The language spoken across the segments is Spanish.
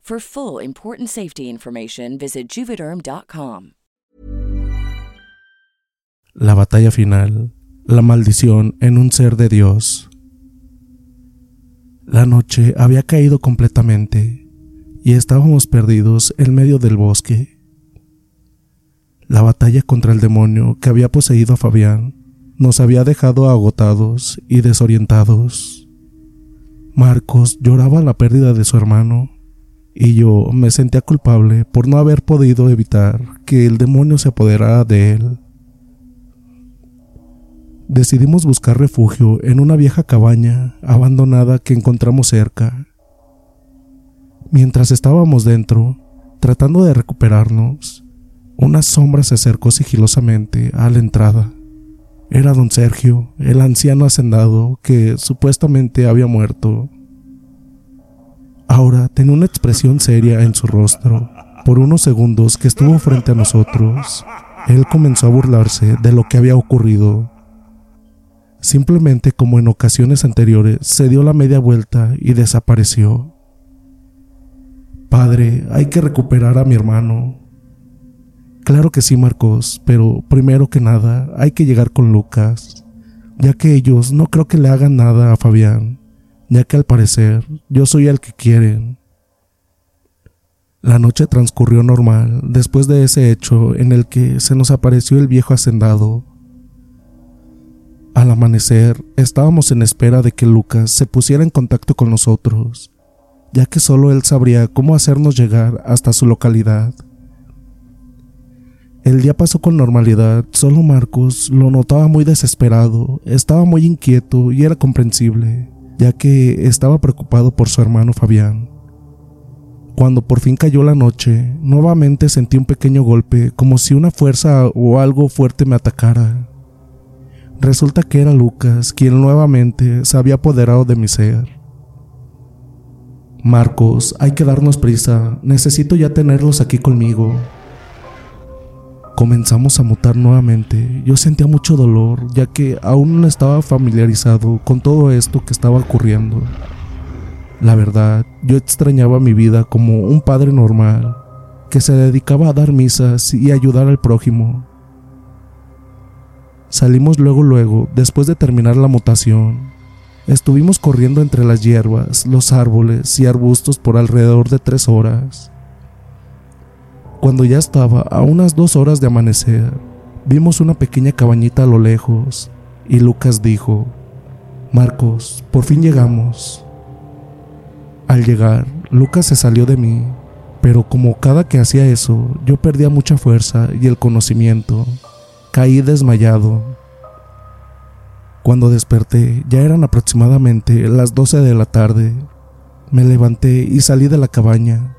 For full important safety information, visit juvederm.com. La batalla final, la maldición en un ser de Dios. La noche había caído completamente y estábamos perdidos en medio del bosque. La batalla contra el demonio que había poseído a Fabián nos había dejado agotados y desorientados. Marcos lloraba la pérdida de su hermano y yo me sentía culpable por no haber podido evitar que el demonio se apoderara de él. Decidimos buscar refugio en una vieja cabaña abandonada que encontramos cerca. Mientras estábamos dentro, tratando de recuperarnos, una sombra se acercó sigilosamente a la entrada. Era don Sergio, el anciano hacendado que supuestamente había muerto. Ahora tenía una expresión seria en su rostro. Por unos segundos que estuvo frente a nosotros, él comenzó a burlarse de lo que había ocurrido. Simplemente como en ocasiones anteriores, se dio la media vuelta y desapareció. Padre, hay que recuperar a mi hermano. Claro que sí, Marcos, pero primero que nada hay que llegar con Lucas, ya que ellos no creo que le hagan nada a Fabián, ya que al parecer yo soy el que quieren. La noche transcurrió normal después de ese hecho en el que se nos apareció el viejo hacendado. Al amanecer estábamos en espera de que Lucas se pusiera en contacto con nosotros, ya que solo él sabría cómo hacernos llegar hasta su localidad. El día pasó con normalidad, solo Marcos lo notaba muy desesperado, estaba muy inquieto y era comprensible, ya que estaba preocupado por su hermano Fabián. Cuando por fin cayó la noche, nuevamente sentí un pequeño golpe, como si una fuerza o algo fuerte me atacara. Resulta que era Lucas quien nuevamente se había apoderado de mi ser. Marcos, hay que darnos prisa, necesito ya tenerlos aquí conmigo. Comenzamos a mutar nuevamente. Yo sentía mucho dolor, ya que aún no estaba familiarizado con todo esto que estaba ocurriendo. La verdad, yo extrañaba mi vida como un padre normal, que se dedicaba a dar misas y ayudar al prójimo. Salimos luego luego, después de terminar la mutación. Estuvimos corriendo entre las hierbas, los árboles y arbustos por alrededor de tres horas. Cuando ya estaba a unas dos horas de amanecer, vimos una pequeña cabañita a lo lejos y Lucas dijo, Marcos, por fin llegamos. Al llegar, Lucas se salió de mí, pero como cada que hacía eso, yo perdía mucha fuerza y el conocimiento. Caí desmayado. Cuando desperté ya eran aproximadamente las 12 de la tarde. Me levanté y salí de la cabaña.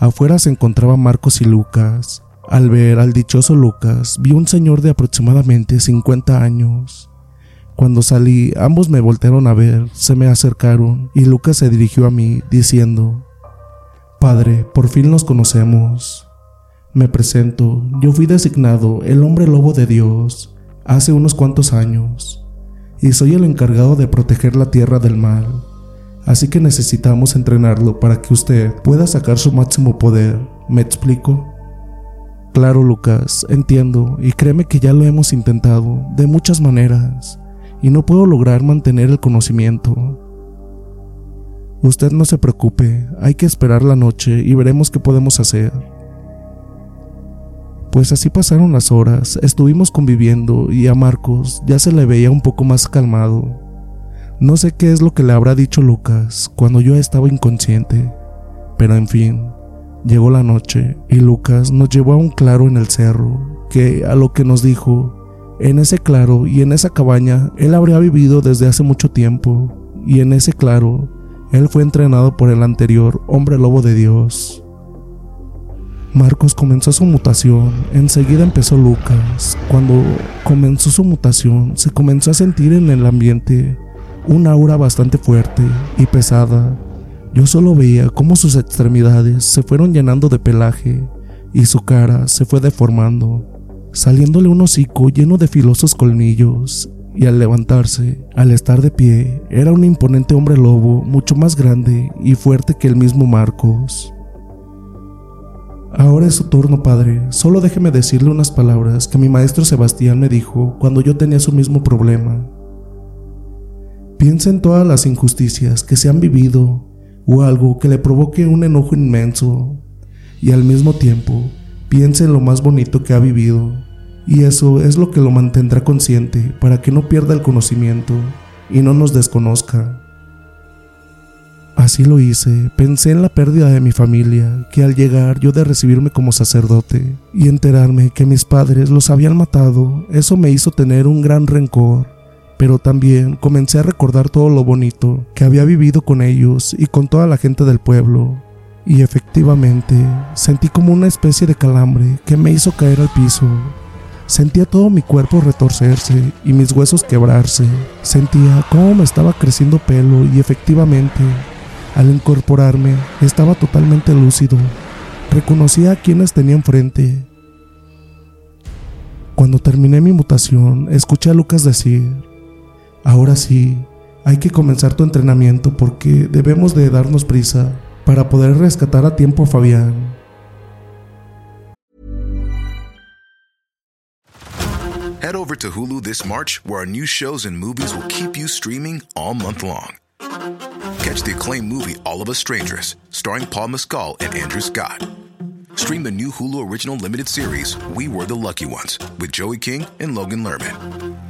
Afuera se encontraban Marcos y Lucas. Al ver al dichoso Lucas, vi un señor de aproximadamente 50 años. Cuando salí, ambos me voltearon a ver, se me acercaron y Lucas se dirigió a mí diciendo, Padre, por fin nos conocemos. Me presento, yo fui designado el hombre lobo de Dios hace unos cuantos años y soy el encargado de proteger la tierra del mal. Así que necesitamos entrenarlo para que usted pueda sacar su máximo poder. ¿Me explico? Claro, Lucas, entiendo, y créeme que ya lo hemos intentado, de muchas maneras, y no puedo lograr mantener el conocimiento. Usted no se preocupe, hay que esperar la noche y veremos qué podemos hacer. Pues así pasaron las horas, estuvimos conviviendo y a Marcos ya se le veía un poco más calmado. No sé qué es lo que le habrá dicho Lucas cuando yo estaba inconsciente, pero en fin, llegó la noche y Lucas nos llevó a un claro en el cerro, que a lo que nos dijo, en ese claro y en esa cabaña él habría vivido desde hace mucho tiempo, y en ese claro él fue entrenado por el anterior hombre lobo de Dios. Marcos comenzó su mutación, enseguida empezó Lucas. Cuando comenzó su mutación, se comenzó a sentir en el ambiente una aura bastante fuerte y pesada. Yo solo veía cómo sus extremidades se fueron llenando de pelaje y su cara se fue deformando, saliéndole un hocico lleno de filosos colmillos, y al levantarse, al estar de pie, era un imponente hombre lobo mucho más grande y fuerte que el mismo Marcos. Ahora es su turno, padre. Solo déjeme decirle unas palabras que mi maestro Sebastián me dijo cuando yo tenía su mismo problema. Piensa en todas las injusticias que se han vivido o algo que le provoque un enojo inmenso y al mismo tiempo piensa en lo más bonito que ha vivido y eso es lo que lo mantendrá consciente para que no pierda el conocimiento y no nos desconozca. Así lo hice, pensé en la pérdida de mi familia, que al llegar yo de recibirme como sacerdote y enterarme que mis padres los habían matado, eso me hizo tener un gran rencor. Pero también comencé a recordar todo lo bonito que había vivido con ellos y con toda la gente del pueblo. Y efectivamente, sentí como una especie de calambre que me hizo caer al piso. Sentía todo mi cuerpo retorcerse y mis huesos quebrarse. Sentía cómo me estaba creciendo pelo y efectivamente al incorporarme, estaba totalmente lúcido. Reconocía a quienes tenía enfrente. Cuando terminé mi mutación, escuché a Lucas decir, ahora sí, hay que comenzar tu entrenamiento porque debemos de darnos prisa para poder rescatar a tiempo a Fabián. Head over to Hulu this March, where our new shows and movies will keep you streaming all month long. Catch the acclaimed movie All of Us Strangers, starring Paul Mescal and Andrew Scott. Stream the new Hulu original limited series We Were the Lucky Ones with Joey King and Logan Lerman.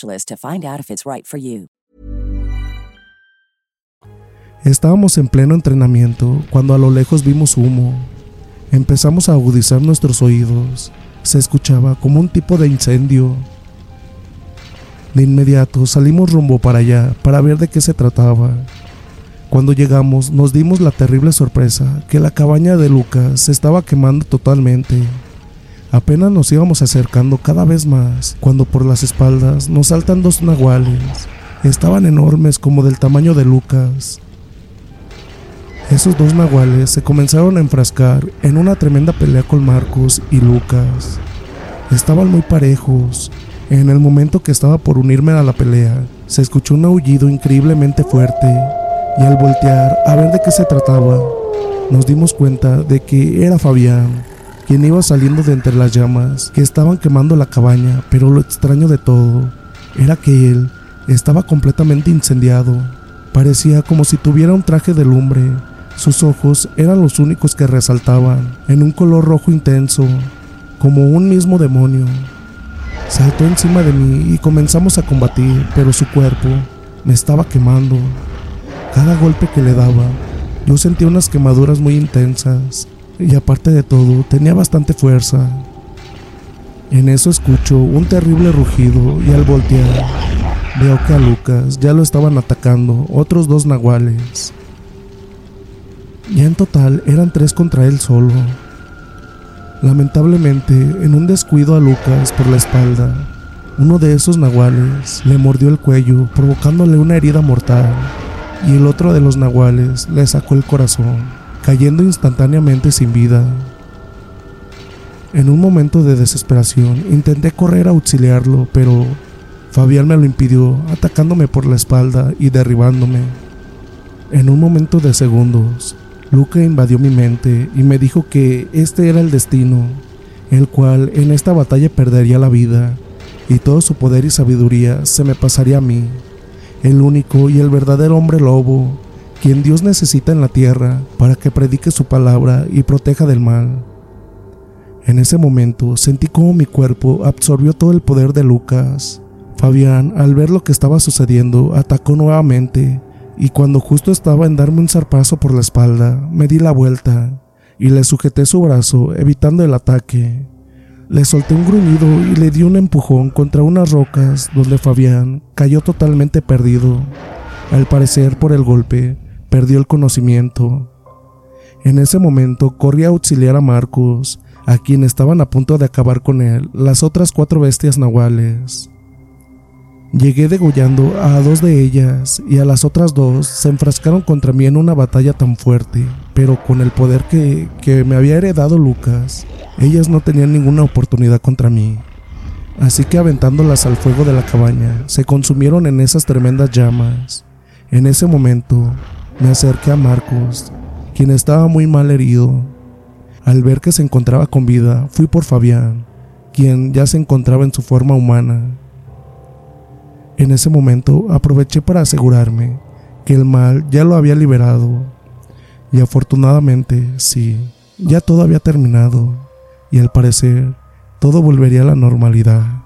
to find out if it's right for you. Estábamos en pleno entrenamiento cuando a lo lejos vimos humo. Empezamos a agudizar nuestros oídos. Se escuchaba como un tipo de incendio. De inmediato salimos rumbo para allá para ver de qué se trataba. Cuando llegamos nos dimos la terrible sorpresa que la cabaña de Lucas se estaba quemando totalmente. Apenas nos íbamos acercando cada vez más cuando por las espaldas nos saltan dos nahuales. Estaban enormes como del tamaño de Lucas. Esos dos nahuales se comenzaron a enfrascar en una tremenda pelea con Marcos y Lucas. Estaban muy parejos. En el momento que estaba por unirme a la pelea, se escuchó un aullido increíblemente fuerte y al voltear a ver de qué se trataba, nos dimos cuenta de que era Fabián, quien iba saliendo de entre las llamas que estaban quemando la cabaña, pero lo extraño de todo era que él estaba completamente incendiado. Parecía como si tuviera un traje de lumbre. Sus ojos eran los únicos que resaltaban, en un color rojo intenso, como un mismo demonio. Saltó encima de mí y comenzamos a combatir, pero su cuerpo me estaba quemando. Cada golpe que le daba, yo sentía unas quemaduras muy intensas y aparte de todo, tenía bastante fuerza. En eso escucho un terrible rugido y al voltear, veo que a Lucas ya lo estaban atacando otros dos nahuales. Ya en total eran tres contra él solo. Lamentablemente, en un descuido a Lucas por la espalda, uno de esos nahuales le mordió el cuello, provocándole una herida mortal, y el otro de los nahuales le sacó el corazón, cayendo instantáneamente sin vida. En un momento de desesperación, intenté correr a auxiliarlo, pero Fabián me lo impidió, atacándome por la espalda y derribándome. En un momento de segundos, Luca invadió mi mente y me dijo que este era el destino, el cual en esta batalla perdería la vida, y todo su poder y sabiduría se me pasaría a mí, el único y el verdadero hombre lobo, quien Dios necesita en la tierra para que predique su palabra y proteja del mal. En ese momento sentí como mi cuerpo absorbió todo el poder de Lucas. Fabián, al ver lo que estaba sucediendo, atacó nuevamente y cuando justo estaba en darme un zarpazo por la espalda, me di la vuelta y le sujeté su brazo, evitando el ataque. Le solté un gruñido y le di un empujón contra unas rocas donde Fabián cayó totalmente perdido. Al parecer, por el golpe, perdió el conocimiento. En ese momento corrí a auxiliar a Marcos, a quien estaban a punto de acabar con él las otras cuatro bestias nahuales. Llegué degollando a dos de ellas y a las otras dos se enfrascaron contra mí en una batalla tan fuerte, pero con el poder que, que me había heredado Lucas, ellas no tenían ninguna oportunidad contra mí. Así que aventándolas al fuego de la cabaña, se consumieron en esas tremendas llamas. En ese momento, me acerqué a Marcos, quien estaba muy mal herido. Al ver que se encontraba con vida, fui por Fabián, quien ya se encontraba en su forma humana. En ese momento aproveché para asegurarme que el mal ya lo había liberado. Y afortunadamente, sí, ya todo había terminado. Y al parecer, todo volvería a la normalidad.